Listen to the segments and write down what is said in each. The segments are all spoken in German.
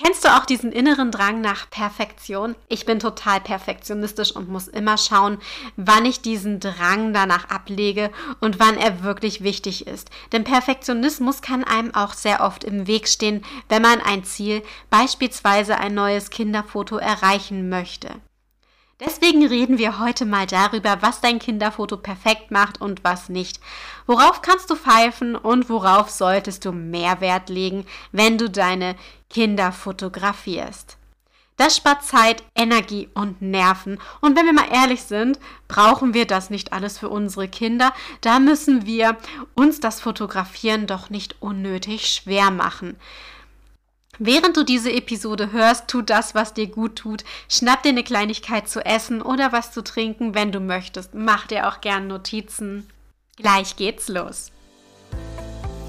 Kennst du auch diesen inneren Drang nach Perfektion? Ich bin total perfektionistisch und muss immer schauen, wann ich diesen Drang danach ablege und wann er wirklich wichtig ist. Denn Perfektionismus kann einem auch sehr oft im Weg stehen, wenn man ein Ziel, beispielsweise ein neues Kinderfoto, erreichen möchte. Deswegen reden wir heute mal darüber, was dein Kinderfoto perfekt macht und was nicht. Worauf kannst du pfeifen und worauf solltest du mehr Wert legen, wenn du deine Kinder fotografierst. Das spart Zeit, Energie und Nerven. Und wenn wir mal ehrlich sind, brauchen wir das nicht alles für unsere Kinder. Da müssen wir uns das Fotografieren doch nicht unnötig schwer machen. Während du diese Episode hörst, tu das, was dir gut tut. Schnapp dir eine Kleinigkeit zu essen oder was zu trinken, wenn du möchtest. Mach dir auch gern Notizen. Gleich geht's los.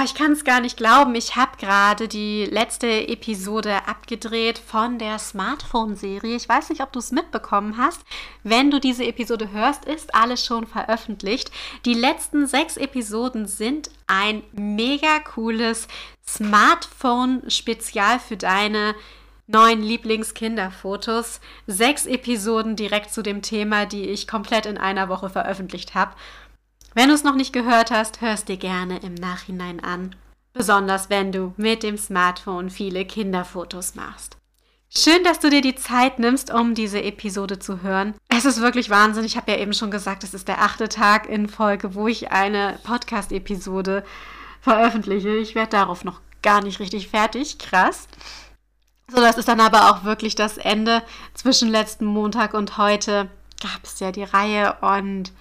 Oh, ich kann es gar nicht glauben. Ich habe gerade die letzte Episode abgedreht von der Smartphone-Serie. Ich weiß nicht, ob du es mitbekommen hast. Wenn du diese Episode hörst, ist alles schon veröffentlicht. Die letzten sechs Episoden sind ein mega cooles Smartphone-Spezial für deine neun Lieblingskinderfotos. Sechs Episoden direkt zu dem Thema, die ich komplett in einer Woche veröffentlicht habe. Wenn du es noch nicht gehört hast, hörst dir gerne im Nachhinein an. Besonders wenn du mit dem Smartphone viele Kinderfotos machst. Schön, dass du dir die Zeit nimmst, um diese Episode zu hören. Es ist wirklich Wahnsinn. Ich habe ja eben schon gesagt, es ist der achte Tag in Folge, wo ich eine Podcast-Episode veröffentliche. Ich werde darauf noch gar nicht richtig fertig. Krass. So, das ist dann aber auch wirklich das Ende. Zwischen letzten Montag und heute gab es ja die Reihe und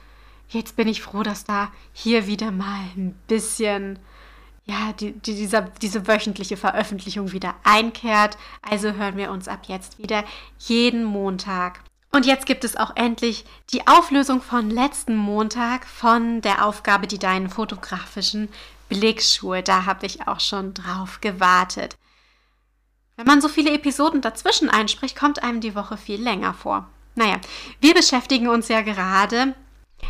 jetzt bin ich froh, dass da hier wieder mal ein bisschen, ja, die, die, dieser, diese wöchentliche Veröffentlichung wieder einkehrt. Also hören wir uns ab jetzt wieder jeden Montag. Und jetzt gibt es auch endlich die Auflösung von letzten Montag von der Aufgabe, die deinen fotografischen Blickschuhe. Da habe ich auch schon drauf gewartet. Wenn man so viele Episoden dazwischen einspricht, kommt einem die Woche viel länger vor. Naja, wir beschäftigen uns ja gerade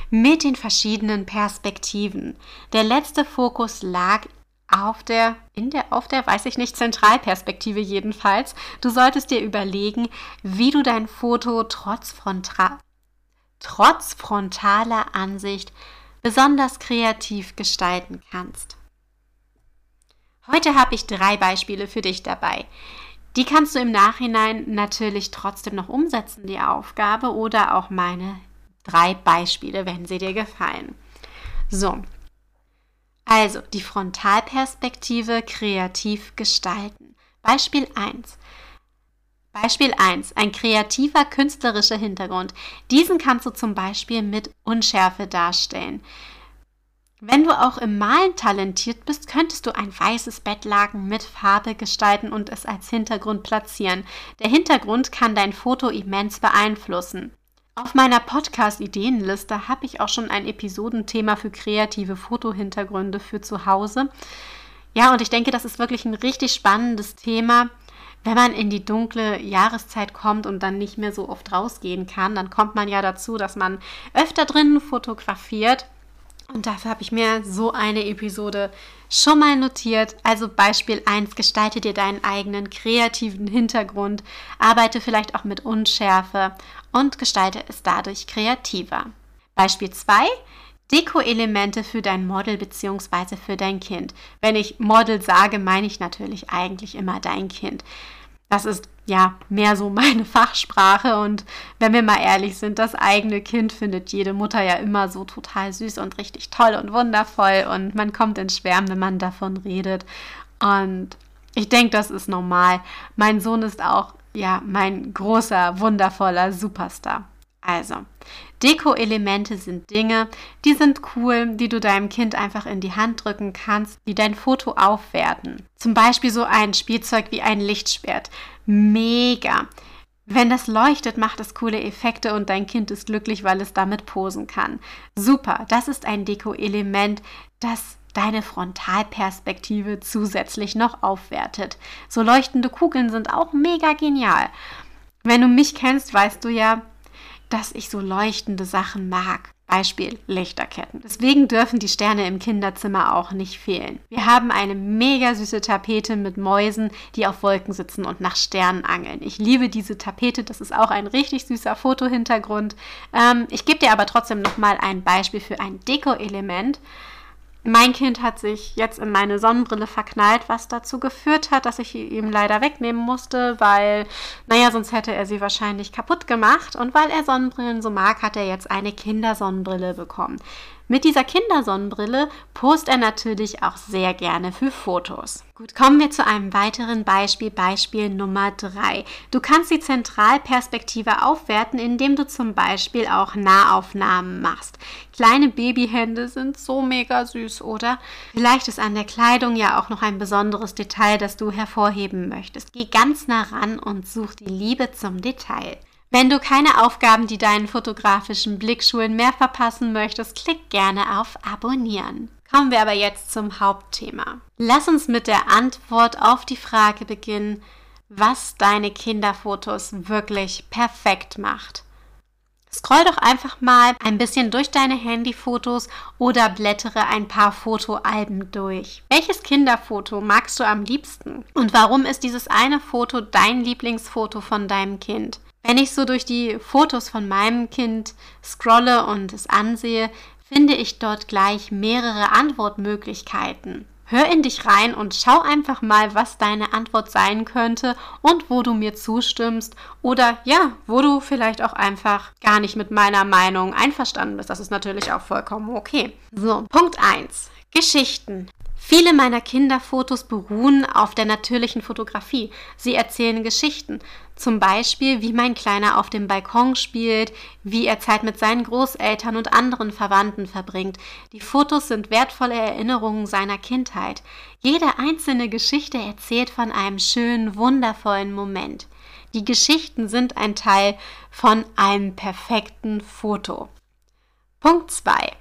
mit den verschiedenen Perspektiven. Der letzte Fokus lag auf der, in der, auf der, weiß ich nicht, Zentralperspektive jedenfalls. Du solltest dir überlegen, wie du dein Foto trotz, Fronta trotz frontaler Ansicht besonders kreativ gestalten kannst. Heute habe ich drei Beispiele für dich dabei. Die kannst du im Nachhinein natürlich trotzdem noch umsetzen, die Aufgabe, oder auch meine drei Beispiele, wenn sie dir gefallen. So, also die Frontalperspektive kreativ gestalten. Beispiel 1. Beispiel 1. Ein kreativer künstlerischer Hintergrund. Diesen kannst du zum Beispiel mit Unschärfe darstellen. Wenn du auch im Malen talentiert bist, könntest du ein weißes Bettlaken mit Farbe gestalten und es als Hintergrund platzieren. Der Hintergrund kann dein Foto immens beeinflussen. Auf meiner Podcast-Ideenliste habe ich auch schon ein Episodenthema für kreative Fotohintergründe für zu Hause. Ja, und ich denke, das ist wirklich ein richtig spannendes Thema. Wenn man in die dunkle Jahreszeit kommt und dann nicht mehr so oft rausgehen kann, dann kommt man ja dazu, dass man öfter drinnen fotografiert. Und dafür habe ich mir so eine Episode schon mal notiert. Also Beispiel 1, gestalte dir deinen eigenen kreativen Hintergrund, arbeite vielleicht auch mit Unschärfe und gestalte es dadurch kreativer. Beispiel 2, Deko-Elemente für dein Model bzw. für dein Kind. Wenn ich Model sage, meine ich natürlich eigentlich immer dein Kind. Das ist ja mehr so meine Fachsprache und wenn wir mal ehrlich sind, das eigene Kind findet jede Mutter ja immer so total süß und richtig toll und wundervoll und man kommt ins Schwärmen, wenn man davon redet und ich denke, das ist normal. Mein Sohn ist auch ja mein großer, wundervoller Superstar. Also, Deko-Elemente sind Dinge, die sind cool, die du deinem Kind einfach in die Hand drücken kannst, die dein Foto aufwerten. Zum Beispiel so ein Spielzeug wie ein Lichtschwert. Mega. Wenn das leuchtet, macht es coole Effekte und dein Kind ist glücklich, weil es damit posen kann. Super, das ist ein Deko-Element, das deine Frontalperspektive zusätzlich noch aufwertet. So leuchtende Kugeln sind auch mega genial. Wenn du mich kennst, weißt du ja, dass ich so leuchtende Sachen mag. Beispiel Lichterketten. Deswegen dürfen die Sterne im Kinderzimmer auch nicht fehlen. Wir haben eine mega süße Tapete mit Mäusen, die auf Wolken sitzen und nach Sternen angeln. Ich liebe diese Tapete, das ist auch ein richtig süßer Fotohintergrund. Ähm, ich gebe dir aber trotzdem nochmal ein Beispiel für ein Deko-Element. Mein Kind hat sich jetzt in meine Sonnenbrille verknallt, was dazu geführt hat, dass ich ihm leider wegnehmen musste, weil, naja, sonst hätte er sie wahrscheinlich kaputt gemacht. Und weil er Sonnenbrillen so mag, hat er jetzt eine Kindersonnenbrille bekommen. Mit dieser Kindersonnenbrille post er natürlich auch sehr gerne für Fotos. Gut, kommen wir zu einem weiteren Beispiel, Beispiel Nummer 3. Du kannst die Zentralperspektive aufwerten, indem du zum Beispiel auch Nahaufnahmen machst. Kleine Babyhände sind so mega süß, oder? Vielleicht ist an der Kleidung ja auch noch ein besonderes Detail, das du hervorheben möchtest. Geh ganz nah ran und such die Liebe zum Detail. Wenn du keine Aufgaben, die deinen fotografischen Blick schulen, mehr verpassen möchtest, klick gerne auf Abonnieren. Kommen wir aber jetzt zum Hauptthema. Lass uns mit der Antwort auf die Frage beginnen, was deine Kinderfotos wirklich perfekt macht. Scroll doch einfach mal ein bisschen durch deine Handyfotos oder blättere ein paar Fotoalben durch. Welches Kinderfoto magst du am liebsten? Und warum ist dieses eine Foto dein Lieblingsfoto von deinem Kind? Wenn ich so durch die Fotos von meinem Kind scrolle und es ansehe, finde ich dort gleich mehrere Antwortmöglichkeiten. Hör in dich rein und schau einfach mal, was deine Antwort sein könnte und wo du mir zustimmst oder ja, wo du vielleicht auch einfach gar nicht mit meiner Meinung einverstanden bist. Das ist natürlich auch vollkommen okay. So, Punkt 1. Geschichten. Viele meiner Kinderfotos beruhen auf der natürlichen Fotografie. Sie erzählen Geschichten. Zum Beispiel, wie mein Kleiner auf dem Balkon spielt, wie er Zeit mit seinen Großeltern und anderen Verwandten verbringt. Die Fotos sind wertvolle Erinnerungen seiner Kindheit. Jede einzelne Geschichte erzählt von einem schönen, wundervollen Moment. Die Geschichten sind ein Teil von einem perfekten Foto. Punkt 2.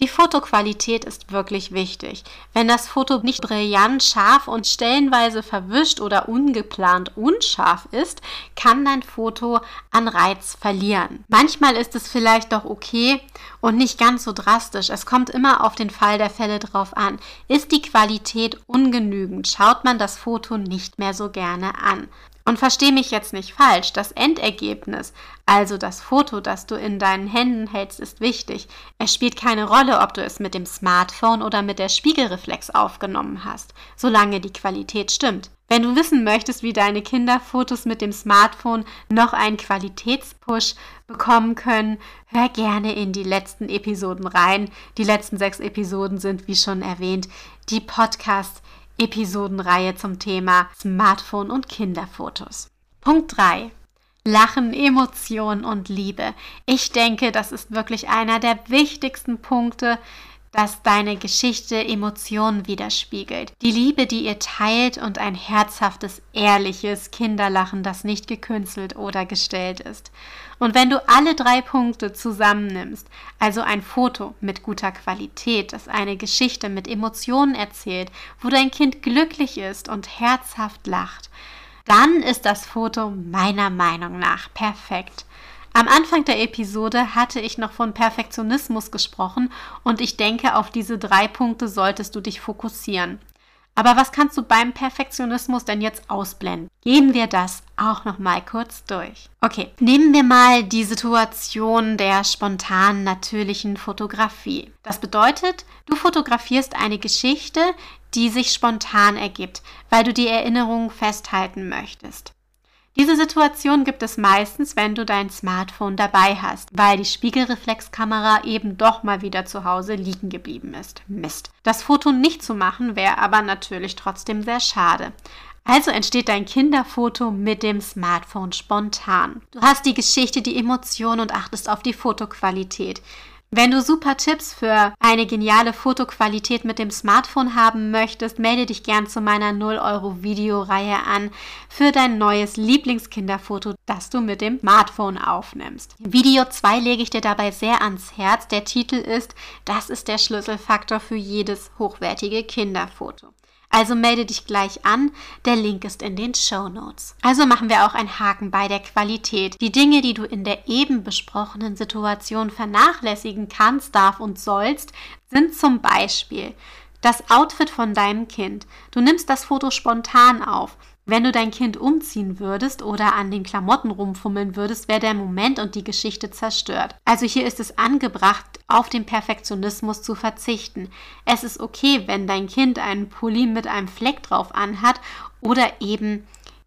Die Fotoqualität ist wirklich wichtig. Wenn das Foto nicht brillant, scharf und stellenweise verwischt oder ungeplant unscharf ist, kann dein Foto an Reiz verlieren. Manchmal ist es vielleicht doch okay und nicht ganz so drastisch. Es kommt immer auf den Fall der Fälle drauf an. Ist die Qualität ungenügend, schaut man das Foto nicht mehr so gerne an. Und versteh mich jetzt nicht falsch, das Endergebnis, also das Foto, das du in deinen Händen hältst, ist wichtig. Es spielt keine Rolle, ob du es mit dem Smartphone oder mit der Spiegelreflex aufgenommen hast, solange die Qualität stimmt. Wenn du wissen möchtest, wie deine Kinderfotos mit dem Smartphone noch einen Qualitätspush bekommen können, hör gerne in die letzten Episoden rein. Die letzten sechs Episoden sind, wie schon erwähnt, die Podcasts Episodenreihe zum Thema Smartphone und Kinderfotos. Punkt 3. Lachen, Emotion und Liebe. Ich denke, das ist wirklich einer der wichtigsten Punkte, dass deine Geschichte Emotionen widerspiegelt. Die Liebe, die ihr teilt und ein herzhaftes, ehrliches Kinderlachen, das nicht gekünstelt oder gestellt ist. Und wenn du alle drei Punkte zusammennimmst, also ein Foto mit guter Qualität, das eine Geschichte mit Emotionen erzählt, wo dein Kind glücklich ist und herzhaft lacht, dann ist das Foto meiner Meinung nach perfekt. Am Anfang der Episode hatte ich noch von Perfektionismus gesprochen und ich denke, auf diese drei Punkte solltest du dich fokussieren. Aber was kannst du beim Perfektionismus denn jetzt ausblenden? Gehen wir das auch noch mal kurz durch. Okay, nehmen wir mal die Situation der spontanen natürlichen Fotografie. Das bedeutet, du fotografierst eine Geschichte, die sich spontan ergibt, weil du die Erinnerung festhalten möchtest. Diese Situation gibt es meistens, wenn du dein Smartphone dabei hast, weil die Spiegelreflexkamera eben doch mal wieder zu Hause liegen geblieben ist. Mist. Das Foto nicht zu machen wäre aber natürlich trotzdem sehr schade. Also entsteht dein Kinderfoto mit dem Smartphone spontan. Du hast die Geschichte, die Emotion und achtest auf die Fotoqualität. Wenn du super Tipps für eine geniale Fotoqualität mit dem Smartphone haben möchtest, melde dich gern zu meiner 0 Euro Videoreihe an für dein neues Lieblingskinderfoto, das du mit dem Smartphone aufnimmst. Video 2 lege ich dir dabei sehr ans Herz. Der Titel ist Das ist der Schlüsselfaktor für jedes hochwertige Kinderfoto. Also melde dich gleich an, der Link ist in den Show Notes. Also machen wir auch einen Haken bei der Qualität. Die Dinge, die du in der eben besprochenen Situation vernachlässigen kannst, darf und sollst, sind zum Beispiel das Outfit von deinem Kind. Du nimmst das Foto spontan auf. Wenn du dein Kind umziehen würdest oder an den Klamotten rumfummeln würdest, wäre der Moment und die Geschichte zerstört. Also hier ist es angebracht, auf den Perfektionismus zu verzichten. Es ist okay, wenn dein Kind einen Pulli mit einem Fleck drauf anhat oder eben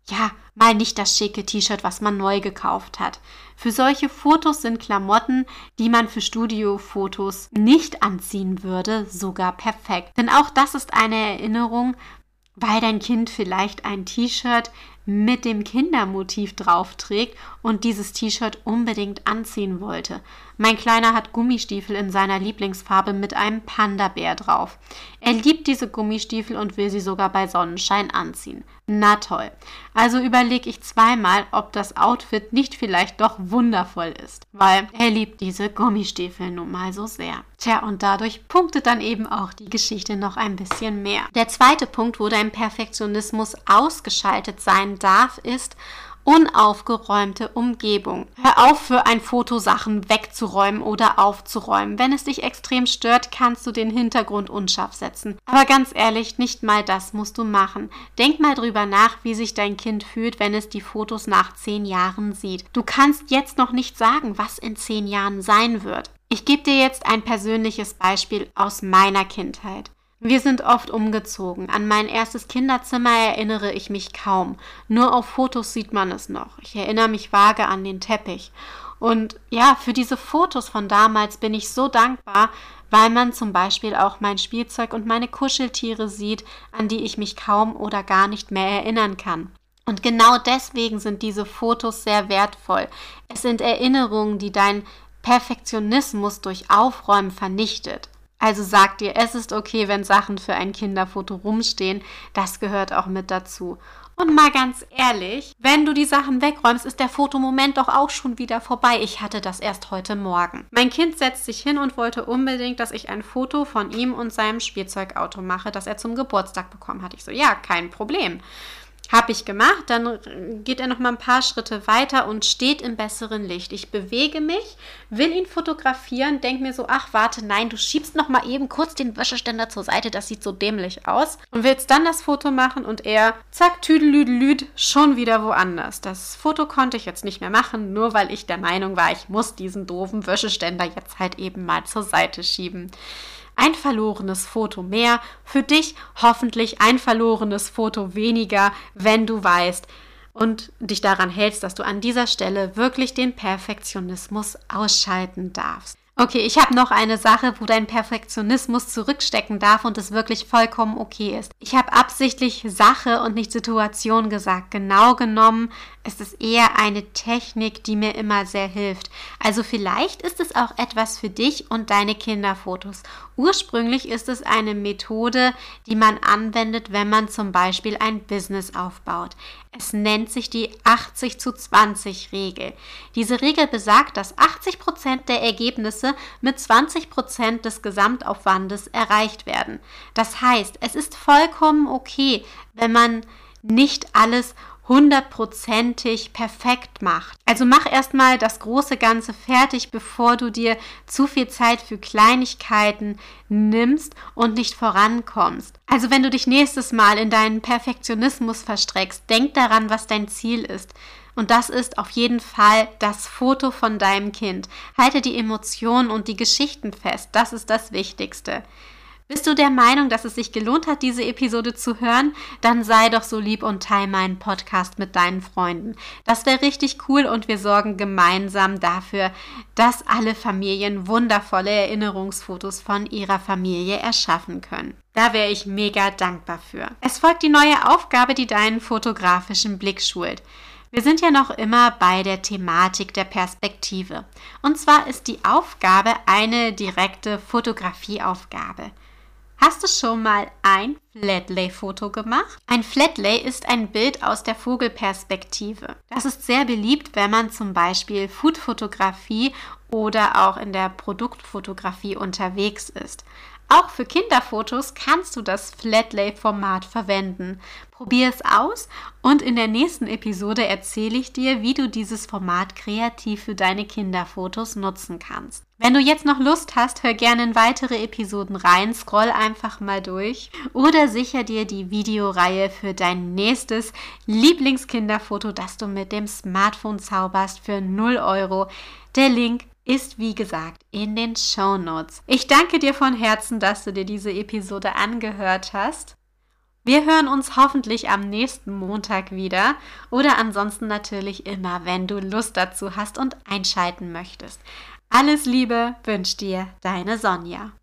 ja, mal nicht das schicke T-Shirt, was man neu gekauft hat. Für solche Fotos sind Klamotten, die man für Studiofotos nicht anziehen würde, sogar perfekt. Denn auch das ist eine Erinnerung, weil dein Kind vielleicht ein T-Shirt mit dem Kindermotiv drauf trägt und dieses T-Shirt unbedingt anziehen wollte. Mein Kleiner hat Gummistiefel in seiner Lieblingsfarbe mit einem Panda-Bär drauf. Er liebt diese Gummistiefel und will sie sogar bei Sonnenschein anziehen. Na toll. Also überlege ich zweimal, ob das Outfit nicht vielleicht doch wundervoll ist, weil er liebt diese Gummistiefel nun mal so sehr. Tja, und dadurch punktet dann eben auch die Geschichte noch ein bisschen mehr. Der zweite Punkt, wo dein Perfektionismus ausgeschaltet sein darf, ist, unaufgeräumte Umgebung. Hör auf, für ein Foto Sachen wegzuräumen oder aufzuräumen. Wenn es dich extrem stört, kannst du den Hintergrund unscharf setzen. Aber ganz ehrlich, nicht mal das musst du machen. Denk mal drüber nach, wie sich dein Kind fühlt, wenn es die Fotos nach zehn Jahren sieht. Du kannst jetzt noch nicht sagen, was in zehn Jahren sein wird. Ich gebe dir jetzt ein persönliches Beispiel aus meiner Kindheit. Wir sind oft umgezogen. An mein erstes Kinderzimmer erinnere ich mich kaum. Nur auf Fotos sieht man es noch. Ich erinnere mich vage an den Teppich. Und ja, für diese Fotos von damals bin ich so dankbar, weil man zum Beispiel auch mein Spielzeug und meine Kuscheltiere sieht, an die ich mich kaum oder gar nicht mehr erinnern kann. Und genau deswegen sind diese Fotos sehr wertvoll. Es sind Erinnerungen, die dein Perfektionismus durch Aufräumen vernichtet. Also sag dir, es ist okay, wenn Sachen für ein Kinderfoto rumstehen. Das gehört auch mit dazu. Und mal ganz ehrlich, wenn du die Sachen wegräumst, ist der Fotomoment doch auch schon wieder vorbei. Ich hatte das erst heute Morgen. Mein Kind setzt sich hin und wollte unbedingt, dass ich ein Foto von ihm und seinem Spielzeugauto mache, das er zum Geburtstag bekommen hat. Ich so, ja, kein Problem. Habe ich gemacht, dann geht er noch mal ein paar Schritte weiter und steht im besseren Licht. Ich bewege mich, will ihn fotografieren, denke mir so, ach warte, nein, du schiebst noch mal eben kurz den Wäscheständer zur Seite, das sieht so dämlich aus und willst dann das Foto machen und er, zack, tüdelüdelüd, schon wieder woanders. Das Foto konnte ich jetzt nicht mehr machen, nur weil ich der Meinung war, ich muss diesen doofen Wäscheständer jetzt halt eben mal zur Seite schieben. Ein verlorenes Foto mehr, für dich hoffentlich ein verlorenes Foto weniger, wenn du weißt und dich daran hältst, dass du an dieser Stelle wirklich den Perfektionismus ausschalten darfst. Okay, ich habe noch eine Sache, wo dein Perfektionismus zurückstecken darf und es wirklich vollkommen okay ist. Ich habe absichtlich Sache und nicht Situation gesagt. Genau genommen ist es eher eine Technik, die mir immer sehr hilft. Also vielleicht ist es auch etwas für dich und deine Kinderfotos. Ursprünglich ist es eine Methode, die man anwendet, wenn man zum Beispiel ein Business aufbaut. Es nennt sich die 80 zu 20 Regel. Diese Regel besagt, dass 80 Prozent der Ergebnisse mit 20 Prozent des Gesamtaufwandes erreicht werden. Das heißt, es ist vollkommen okay, wenn man nicht alles hundertprozentig perfekt macht. Also mach erstmal das große Ganze fertig, bevor du dir zu viel Zeit für Kleinigkeiten nimmst und nicht vorankommst. Also wenn du dich nächstes Mal in deinen Perfektionismus verstreckst, denk daran, was dein Ziel ist. Und das ist auf jeden Fall das Foto von deinem Kind. Halte die Emotionen und die Geschichten fest. Das ist das Wichtigste. Bist du der Meinung, dass es sich gelohnt hat, diese Episode zu hören? Dann sei doch so lieb und teile meinen Podcast mit deinen Freunden. Das wäre richtig cool und wir sorgen gemeinsam dafür, dass alle Familien wundervolle Erinnerungsfotos von ihrer Familie erschaffen können. Da wäre ich mega dankbar für. Es folgt die neue Aufgabe, die deinen fotografischen Blick schult. Wir sind ja noch immer bei der Thematik der Perspektive. Und zwar ist die Aufgabe eine direkte Fotografieaufgabe. Hast du schon mal ein Flatlay-Foto gemacht? Ein Flatlay ist ein Bild aus der Vogelperspektive. Das ist sehr beliebt, wenn man zum Beispiel Foodfotografie oder auch in der Produktfotografie unterwegs ist. Auch für Kinderfotos kannst du das Flatlay-Format verwenden. Probier es aus und in der nächsten Episode erzähle ich dir, wie du dieses Format kreativ für deine Kinderfotos nutzen kannst. Wenn du jetzt noch Lust hast, hör gerne in weitere Episoden rein, scroll einfach mal durch oder sicher dir die Videoreihe für dein nächstes Lieblingskinderfoto, das du mit dem Smartphone zauberst für 0 Euro. Der Link ist wie gesagt in den Show Notes. Ich danke dir von Herzen, dass du dir diese Episode angehört hast. Wir hören uns hoffentlich am nächsten Montag wieder oder ansonsten natürlich immer, wenn du Lust dazu hast und einschalten möchtest. Alles Liebe wünscht dir deine Sonja.